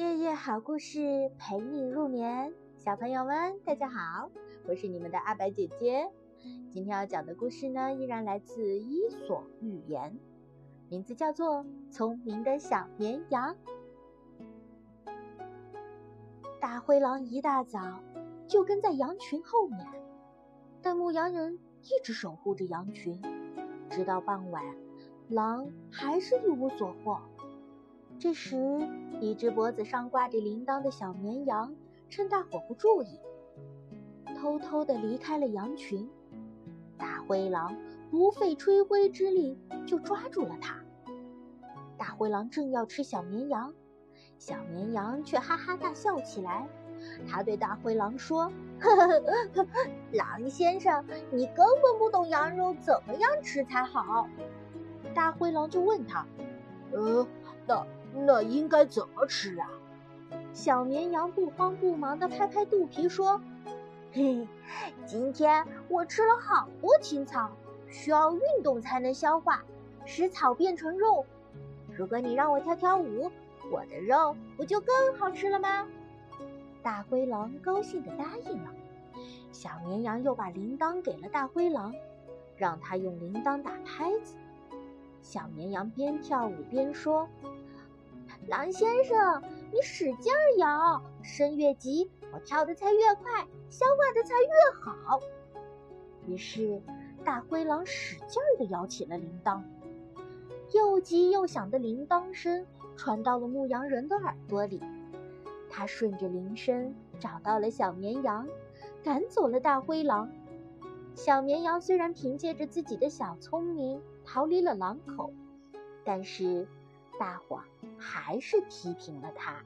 夜夜好故事陪你入眠，小朋友们大家好，我是你们的阿白姐姐。今天要讲的故事呢，依然来自《伊索寓言》，名字叫做《聪明的小绵羊》。大灰狼一大早就跟在羊群后面，但牧羊人一直守护着羊群，直到傍晚，狼还是一无所获。这时，一只脖子上挂着铃铛的小绵羊趁大伙不注意，偷偷地离开了羊群。大灰狼不费吹灰之力就抓住了它。大灰狼正要吃小绵羊，小绵羊却哈哈大笑起来。他对大灰狼说：“呵呵呵，狼先生，你根本不懂羊肉怎么样吃才好。”大灰狼就问他：“呃，那？”那应该怎么吃啊？小绵羊不慌不忙地拍拍肚皮说：“嘿，今天我吃了好多青草，需要运动才能消化，使草变成肉。如果你让我跳跳舞，我的肉不就更好吃了吗？”大灰狼高兴地答应了。小绵羊又把铃铛给了大灰狼，让他用铃铛打拍子。小绵羊边跳舞边说。狼先生，你使劲摇，声越急，我跳的才越快，消化的才越好。于是，大灰狼使劲地摇起了铃铛，又急又响的铃铛声传到了牧羊人的耳朵里。他顺着铃声找到了小绵羊，赶走了大灰狼。小绵羊虽然凭借着自己的小聪明逃离了狼口，但是。大伙还是批评了他。